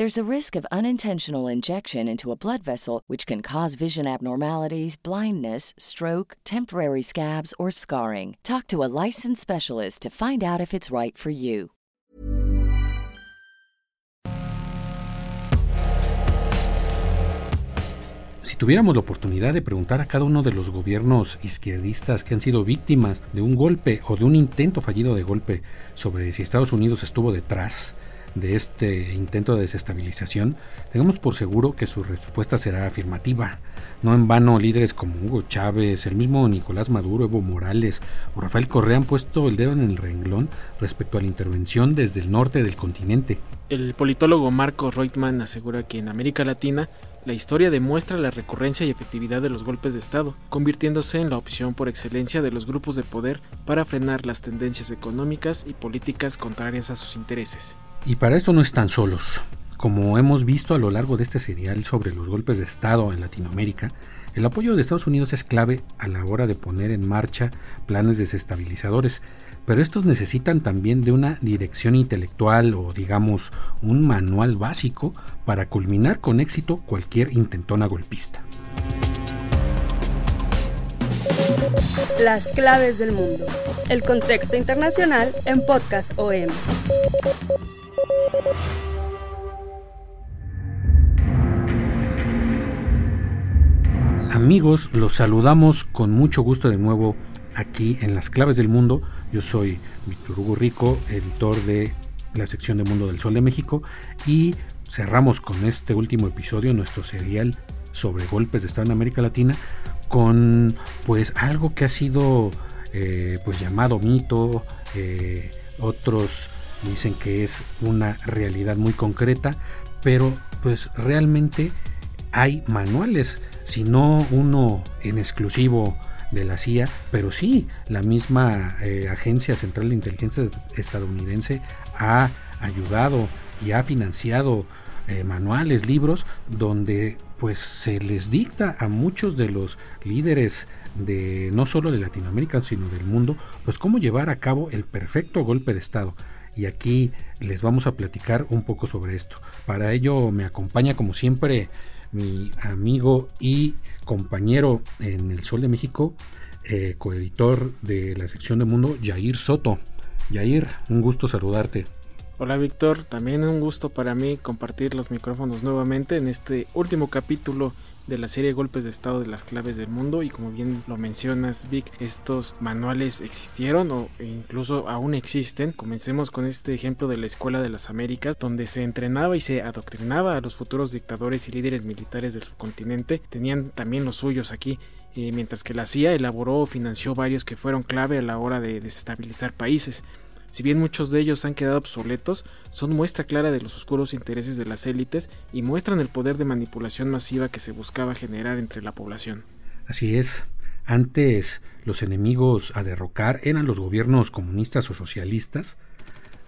There's a risk of unintentional injection into a blood vessel, which can cause vision abnormalities, blindness, stroke, temporary scabs, or scarring. Talk to a licensed specialist to find out if it's right for you. Si tuviéramos la oportunidad de preguntar a cada uno de los gobiernos izquierdistas que han sido víctimas de un golpe o de un intento fallido de golpe sobre si Estados Unidos estuvo detrás, de este intento de desestabilización, tengamos por seguro que su respuesta será afirmativa. No en vano líderes como Hugo Chávez, el mismo Nicolás Maduro, Evo Morales o Rafael Correa han puesto el dedo en el renglón respecto a la intervención desde el norte del continente. El politólogo Marco Reutemann asegura que en América Latina la historia demuestra la recurrencia y efectividad de los golpes de Estado, convirtiéndose en la opción por excelencia de los grupos de poder para frenar las tendencias económicas y políticas contrarias a sus intereses. Y para esto no están solos. Como hemos visto a lo largo de este serial sobre los golpes de Estado en Latinoamérica, el apoyo de Estados Unidos es clave a la hora de poner en marcha planes desestabilizadores, pero estos necesitan también de una dirección intelectual o digamos un manual básico para culminar con éxito cualquier intentona golpista. Las claves del mundo. El contexto internacional en Podcast OM. Amigos, los saludamos con mucho gusto de nuevo aquí en Las Claves del Mundo. Yo soy Víctor Hugo Rico, editor de la sección de Mundo del Sol de México y cerramos con este último episodio nuestro serial sobre golpes de Estado en América Latina con pues algo que ha sido eh, pues llamado mito, eh, otros dicen que es una realidad muy concreta, pero pues realmente hay manuales, si no uno en exclusivo de la CIA, pero sí la misma eh, Agencia Central de Inteligencia estadounidense ha ayudado y ha financiado eh, manuales, libros, donde pues se les dicta a muchos de los líderes de no solo de Latinoamérica, sino del mundo, pues cómo llevar a cabo el perfecto golpe de Estado y aquí les vamos a platicar un poco sobre esto. Para ello me acompaña como siempre mi amigo y compañero en El Sol de México, eh, coeditor de la sección de Mundo, Jair Soto. Jair, un gusto saludarte. Hola Víctor, también un gusto para mí compartir los micrófonos nuevamente en este último capítulo de la serie Golpes de Estado de las Claves del Mundo y como bien lo mencionas Vic, estos manuales existieron o incluso aún existen. Comencemos con este ejemplo de la Escuela de las Américas donde se entrenaba y se adoctrinaba a los futuros dictadores y líderes militares del subcontinente. Tenían también los suyos aquí. Eh, mientras que la CIA elaboró o financió varios que fueron clave a la hora de desestabilizar países. Si bien muchos de ellos han quedado obsoletos, son muestra clara de los oscuros intereses de las élites y muestran el poder de manipulación masiva que se buscaba generar entre la población. Así es. Antes los enemigos a derrocar eran los gobiernos comunistas o socialistas,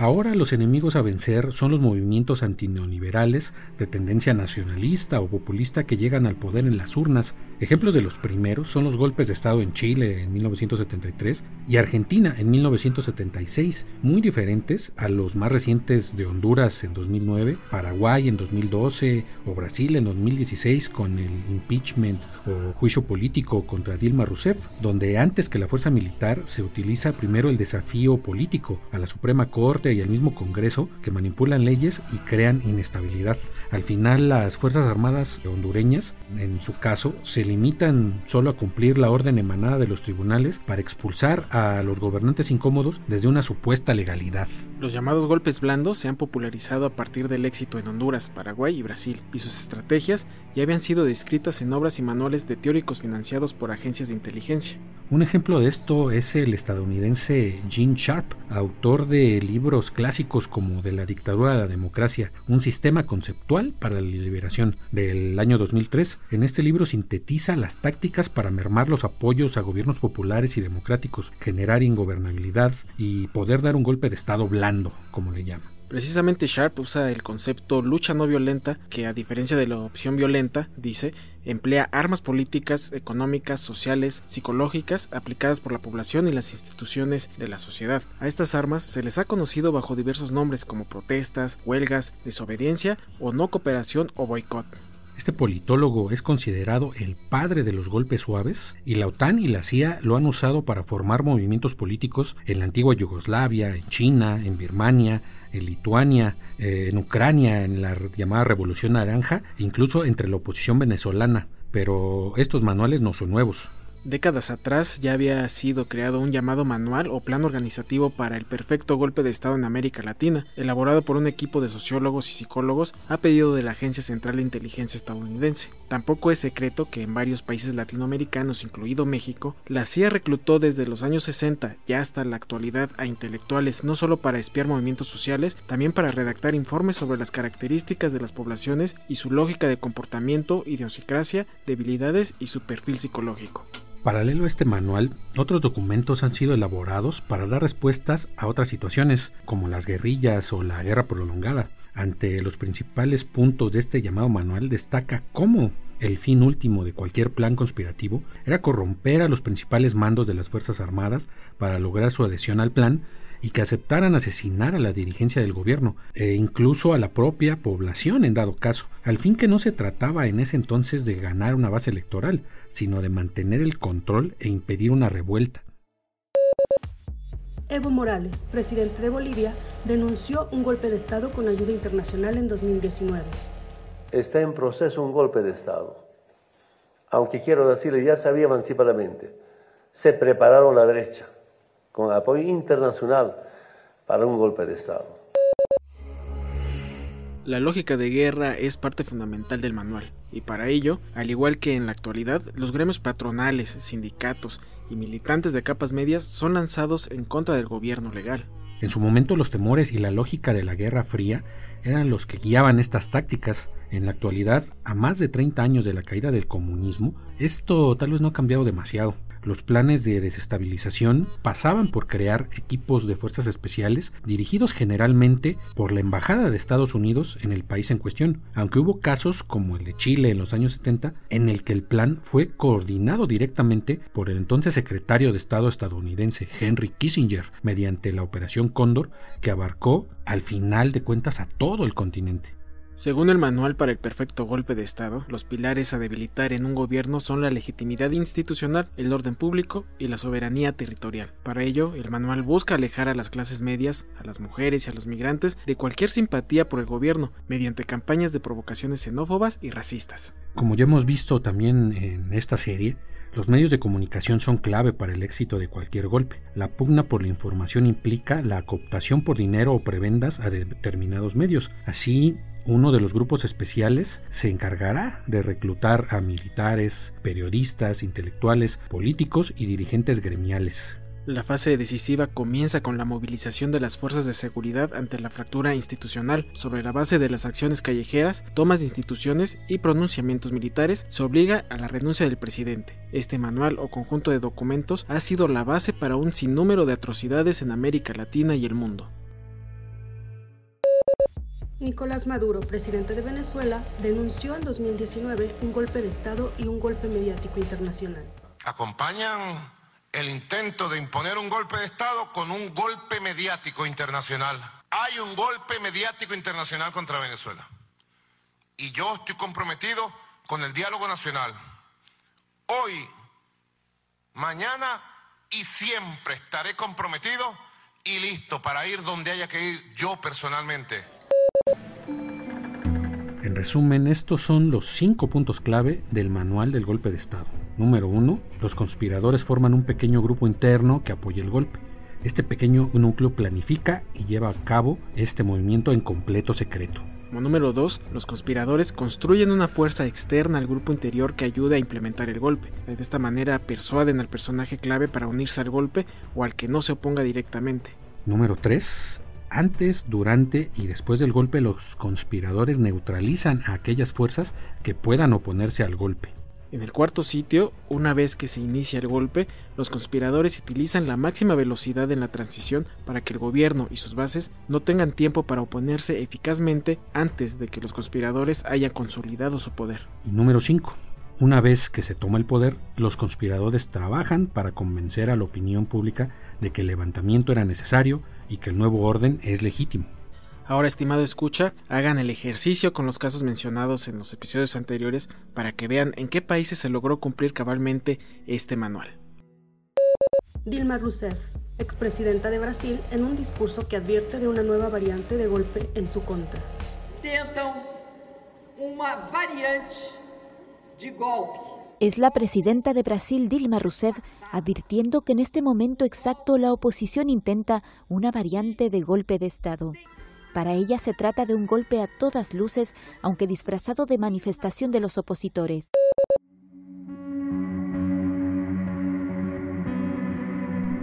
Ahora los enemigos a vencer son los movimientos antineoliberales de tendencia nacionalista o populista que llegan al poder en las urnas. Ejemplos de los primeros son los golpes de Estado en Chile en 1973 y Argentina en 1976, muy diferentes a los más recientes de Honduras en 2009, Paraguay en 2012 o Brasil en 2016 con el impeachment o juicio político contra Dilma Rousseff, donde antes que la fuerza militar se utiliza primero el desafío político a la Suprema Corte y el mismo Congreso que manipulan leyes y crean inestabilidad. Al final las Fuerzas Armadas hondureñas, en su caso, se limitan solo a cumplir la orden emanada de los tribunales para expulsar a los gobernantes incómodos desde una supuesta legalidad. Los llamados golpes blandos se han popularizado a partir del éxito en Honduras, Paraguay y Brasil, y sus estrategias ya habían sido descritas en obras y manuales de teóricos financiados por agencias de inteligencia. Un ejemplo de esto es el estadounidense Gene Sharp, autor de clásicos como De la dictadura a la democracia, un sistema conceptual para la liberación del año 2003. En este libro sintetiza las tácticas para mermar los apoyos a gobiernos populares y democráticos, generar ingobernabilidad y poder dar un golpe de estado blando, como le llama. Precisamente Sharp usa el concepto lucha no violenta, que a diferencia de la opción violenta, dice, emplea armas políticas, económicas, sociales, psicológicas aplicadas por la población y las instituciones de la sociedad. A estas armas se les ha conocido bajo diversos nombres como protestas, huelgas, desobediencia o no cooperación o boicot. Este politólogo es considerado el padre de los golpes suaves y la OTAN y la CIA lo han usado para formar movimientos políticos en la antigua Yugoslavia, en China, en Birmania, en Lituania, eh, en Ucrania, en la llamada Revolución Naranja, incluso entre la oposición venezolana. Pero estos manuales no son nuevos. Décadas atrás ya había sido creado un llamado manual o plan organizativo para el perfecto golpe de Estado en América Latina, elaborado por un equipo de sociólogos y psicólogos a pedido de la Agencia Central de Inteligencia estadounidense. Tampoco es secreto que en varios países latinoamericanos, incluido México, la CIA reclutó desde los años 60 y hasta la actualidad a intelectuales no solo para espiar movimientos sociales, también para redactar informes sobre las características de las poblaciones y su lógica de comportamiento, idiosincrasia, debilidades y su perfil psicológico. Paralelo a este manual, otros documentos han sido elaborados para dar respuestas a otras situaciones, como las guerrillas o la guerra prolongada. Ante los principales puntos de este llamado manual destaca cómo el fin último de cualquier plan conspirativo era corromper a los principales mandos de las Fuerzas Armadas para lograr su adhesión al plan y que aceptaran asesinar a la dirigencia del gobierno e incluso a la propia población en dado caso, al fin que no se trataba en ese entonces de ganar una base electoral, sino de mantener el control e impedir una revuelta. Evo Morales, presidente de Bolivia, denunció un golpe de Estado con ayuda internacional en 2019. Está en proceso un golpe de Estado. Aunque quiero decirle, ya sabía anticipadamente, se prepararon la derecha con apoyo internacional para un golpe de Estado. La lógica de guerra es parte fundamental del manual, y para ello, al igual que en la actualidad, los gremios patronales, sindicatos y militantes de capas medias son lanzados en contra del gobierno legal. En su momento los temores y la lógica de la Guerra Fría eran los que guiaban estas tácticas. En la actualidad, a más de 30 años de la caída del comunismo, esto tal vez no ha cambiado demasiado. Los planes de desestabilización pasaban por crear equipos de fuerzas especiales dirigidos generalmente por la Embajada de Estados Unidos en el país en cuestión, aunque hubo casos como el de Chile en los años 70 en el que el plan fue coordinado directamente por el entonces secretario de Estado estadounidense Henry Kissinger mediante la Operación Cóndor que abarcó al final de cuentas a todo el continente. Según el Manual para el Perfecto Golpe de Estado, los pilares a debilitar en un gobierno son la legitimidad institucional, el orden público y la soberanía territorial. Para ello, el manual busca alejar a las clases medias, a las mujeres y a los migrantes de cualquier simpatía por el gobierno, mediante campañas de provocaciones xenófobas y racistas. Como ya hemos visto también en esta serie, los medios de comunicación son clave para el éxito de cualquier golpe. La pugna por la información implica la cooptación por dinero o prebendas a determinados medios. Así, uno de los grupos especiales se encargará de reclutar a militares, periodistas, intelectuales, políticos y dirigentes gremiales. La fase decisiva comienza con la movilización de las fuerzas de seguridad ante la fractura institucional. Sobre la base de las acciones callejeras, tomas de instituciones y pronunciamientos militares, se obliga a la renuncia del presidente. Este manual o conjunto de documentos ha sido la base para un sinnúmero de atrocidades en América Latina y el mundo. Nicolás Maduro, presidente de Venezuela, denunció en 2019 un golpe de Estado y un golpe mediático internacional. Acompañan el intento de imponer un golpe de Estado con un golpe mediático internacional. Hay un golpe mediático internacional contra Venezuela. Y yo estoy comprometido con el diálogo nacional. Hoy, mañana y siempre estaré comprometido y listo para ir donde haya que ir yo personalmente. En resumen, estos son los cinco puntos clave del manual del golpe de Estado. Número uno, los conspiradores forman un pequeño grupo interno que apoya el golpe. Este pequeño núcleo planifica y lleva a cabo este movimiento en completo secreto. Como número 2, los conspiradores construyen una fuerza externa al grupo interior que ayuda a implementar el golpe. De esta manera persuaden al personaje clave para unirse al golpe o al que no se oponga directamente. Número 3. Antes, durante y después del golpe los conspiradores neutralizan a aquellas fuerzas que puedan oponerse al golpe. En el cuarto sitio, una vez que se inicia el golpe, los conspiradores utilizan la máxima velocidad en la transición para que el gobierno y sus bases no tengan tiempo para oponerse eficazmente antes de que los conspiradores hayan consolidado su poder. Y número 5. Una vez que se toma el poder, los conspiradores trabajan para convencer a la opinión pública de que el levantamiento era necesario y que el nuevo orden es legítimo. Ahora, estimado escucha, hagan el ejercicio con los casos mencionados en los episodios anteriores para que vean en qué países se logró cumplir cabalmente este manual. Dilma Rousseff, expresidenta de Brasil, en un discurso que advierte de una nueva variante de golpe en su contra. una variante. Es la presidenta de Brasil, Dilma Rousseff, advirtiendo que en este momento exacto la oposición intenta una variante de golpe de Estado. Para ella se trata de un golpe a todas luces, aunque disfrazado de manifestación de los opositores.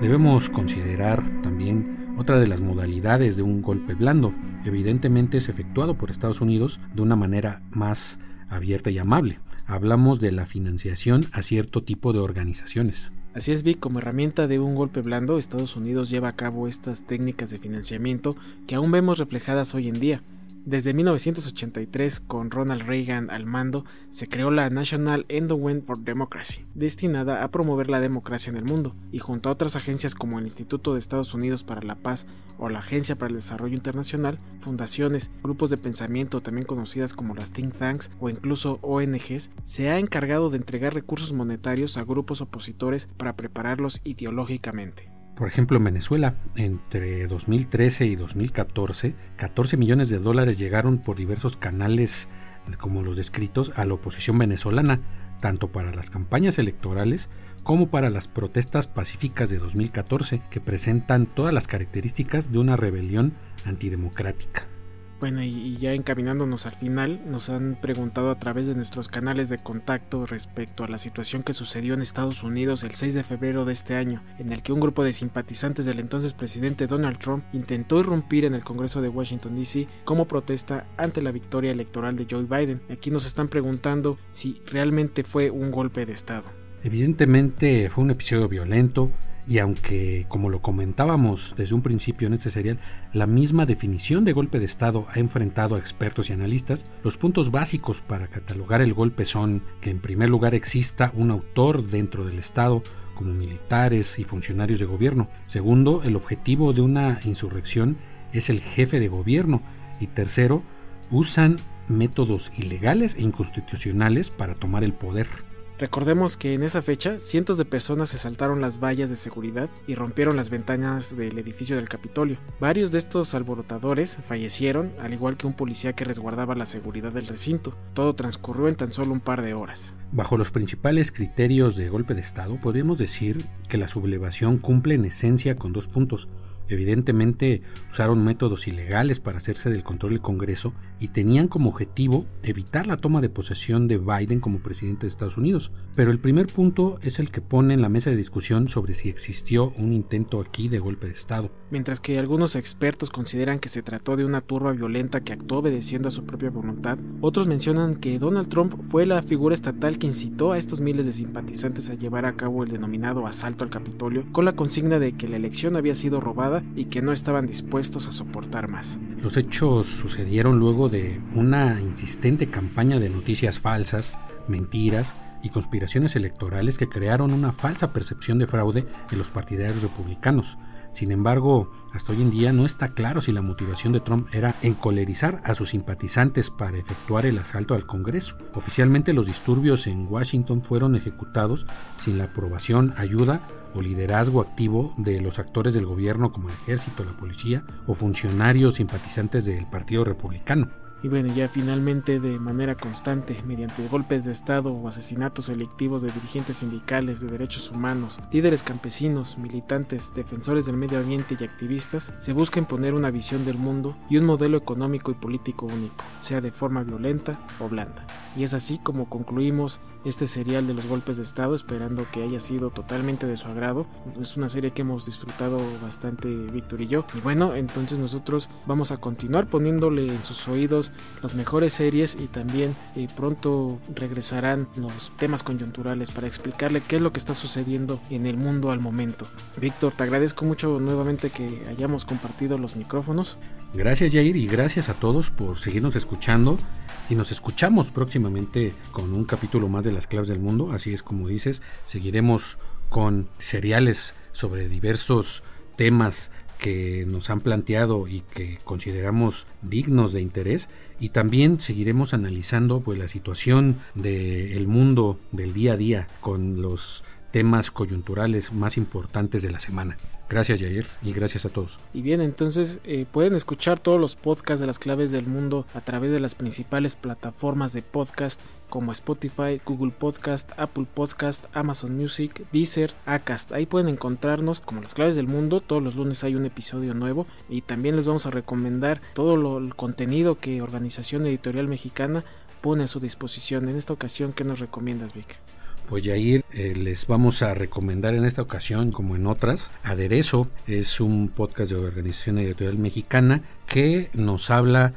Debemos considerar también otra de las modalidades de un golpe blando. Evidentemente es efectuado por Estados Unidos de una manera más abierta y amable. Hablamos de la financiación a cierto tipo de organizaciones. Así es, Vic, como herramienta de un golpe blando, Estados Unidos lleva a cabo estas técnicas de financiamiento que aún vemos reflejadas hoy en día. Desde 1983, con Ronald Reagan al mando, se creó la National Endowment for Democracy, destinada a promover la democracia en el mundo, y junto a otras agencias como el Instituto de Estados Unidos para la Paz o la Agencia para el Desarrollo Internacional, fundaciones, grupos de pensamiento también conocidas como las think tanks o incluso ONGs, se ha encargado de entregar recursos monetarios a grupos opositores para prepararlos ideológicamente. Por ejemplo, en Venezuela, entre 2013 y 2014, 14 millones de dólares llegaron por diversos canales como los descritos a la oposición venezolana, tanto para las campañas electorales como para las protestas pacíficas de 2014, que presentan todas las características de una rebelión antidemocrática. Bueno, y, ya encaminándonos al final, nos han preguntado a través de nuestros canales de contacto respecto a la situación que sucedió en Estados Unidos el 6 de febrero de este año, en el que un grupo de simpatizantes del entonces presidente Donald Trump intentó irrumpir en el Congreso de Washington, D.C. como protesta ante la victoria electoral de Joe Biden. Aquí nos están preguntando si realmente fue un golpe de Estado. Evidentemente fue un episodio violento, y aunque, como lo comentábamos desde un principio en este serial, la misma definición de golpe de Estado ha enfrentado a expertos y analistas, los puntos básicos para catalogar el golpe son que en primer lugar exista un autor dentro del Estado, como militares y funcionarios de gobierno. Segundo, el objetivo de una insurrección es el jefe de gobierno. Y tercero, usan métodos ilegales e inconstitucionales para tomar el poder. Recordemos que en esa fecha cientos de personas se saltaron las vallas de seguridad y rompieron las ventanas del edificio del Capitolio. Varios de estos alborotadores fallecieron, al igual que un policía que resguardaba la seguridad del recinto. Todo transcurrió en tan solo un par de horas. Bajo los principales criterios de golpe de Estado, podríamos decir que la sublevación cumple en esencia con dos puntos. Evidentemente usaron métodos ilegales para hacerse del control del Congreso y tenían como objetivo evitar la toma de posesión de Biden como presidente de Estados Unidos. Pero el primer punto es el que pone en la mesa de discusión sobre si existió un intento aquí de golpe de Estado. Mientras que algunos expertos consideran que se trató de una turba violenta que actuó obedeciendo a su propia voluntad, otros mencionan que Donald Trump fue la figura estatal que incitó a estos miles de simpatizantes a llevar a cabo el denominado asalto al Capitolio con la consigna de que la elección había sido robada y que no estaban dispuestos a soportar más. Los hechos sucedieron luego de una insistente campaña de noticias falsas, mentiras y conspiraciones electorales que crearon una falsa percepción de fraude en los partidarios republicanos. Sin embargo, hasta hoy en día no está claro si la motivación de Trump era encolerizar a sus simpatizantes para efectuar el asalto al Congreso. Oficialmente los disturbios en Washington fueron ejecutados sin la aprobación, ayuda o liderazgo activo de los actores del gobierno como el ejército, la policía o funcionarios simpatizantes del Partido Republicano. Y bueno, ya finalmente de manera constante, mediante golpes de Estado o asesinatos selectivos de dirigentes sindicales de derechos humanos, líderes campesinos, militantes, defensores del medio ambiente y activistas, se busca imponer una visión del mundo y un modelo económico y político único, sea de forma violenta o blanda. Y es así como concluimos este serial de los golpes de Estado, esperando que haya sido totalmente de su agrado. Es una serie que hemos disfrutado bastante Víctor y yo. Y bueno, entonces nosotros vamos a continuar poniéndole en sus oídos las mejores series y también eh, pronto regresarán los temas coyunturales para explicarle qué es lo que está sucediendo en el mundo al momento. Víctor, te agradezco mucho nuevamente que hayamos compartido los micrófonos. Gracias Jair y gracias a todos por seguirnos escuchando y nos escuchamos próximamente con un capítulo más de las claves del mundo, así es como dices, seguiremos con seriales sobre diversos temas que nos han planteado y que consideramos dignos de interés y también seguiremos analizando pues la situación del mundo del día a día con los temas coyunturales más importantes de la semana. Gracias Jair y gracias a todos. Y bien, entonces eh, pueden escuchar todos los podcasts de las claves del mundo a través de las principales plataformas de podcast como Spotify, Google Podcast, Apple Podcast, Amazon Music, Deezer, Acast. Ahí pueden encontrarnos como las claves del mundo. Todos los lunes hay un episodio nuevo y también les vamos a recomendar todo lo, el contenido que Organización Editorial Mexicana pone a su disposición. En esta ocasión, ¿qué nos recomiendas, Vic? Pues Yair, eh, les vamos a recomendar en esta ocasión, como en otras, Aderezo es un podcast de Organización Editorial Mexicana que nos habla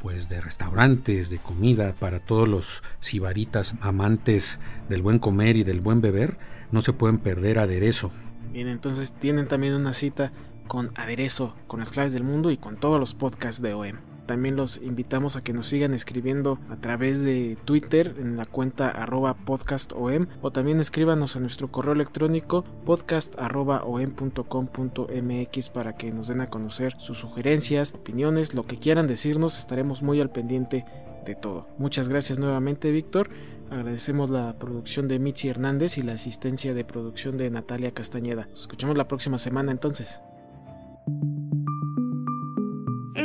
pues de restaurantes, de comida para todos los sibaritas amantes del buen comer y del buen beber, no se pueden perder Aderezo. Bien, entonces tienen también una cita con Aderezo, con las claves del mundo y con todos los podcasts de OEM. También los invitamos a que nos sigan escribiendo a través de Twitter en la cuenta arroba podcastom o también escríbanos a nuestro correo electrónico podcast.om.com.mx para que nos den a conocer sus sugerencias, opiniones, lo que quieran decirnos, estaremos muy al pendiente de todo. Muchas gracias nuevamente Víctor. Agradecemos la producción de Mitzi Hernández y la asistencia de producción de Natalia Castañeda. Nos escuchamos la próxima semana entonces.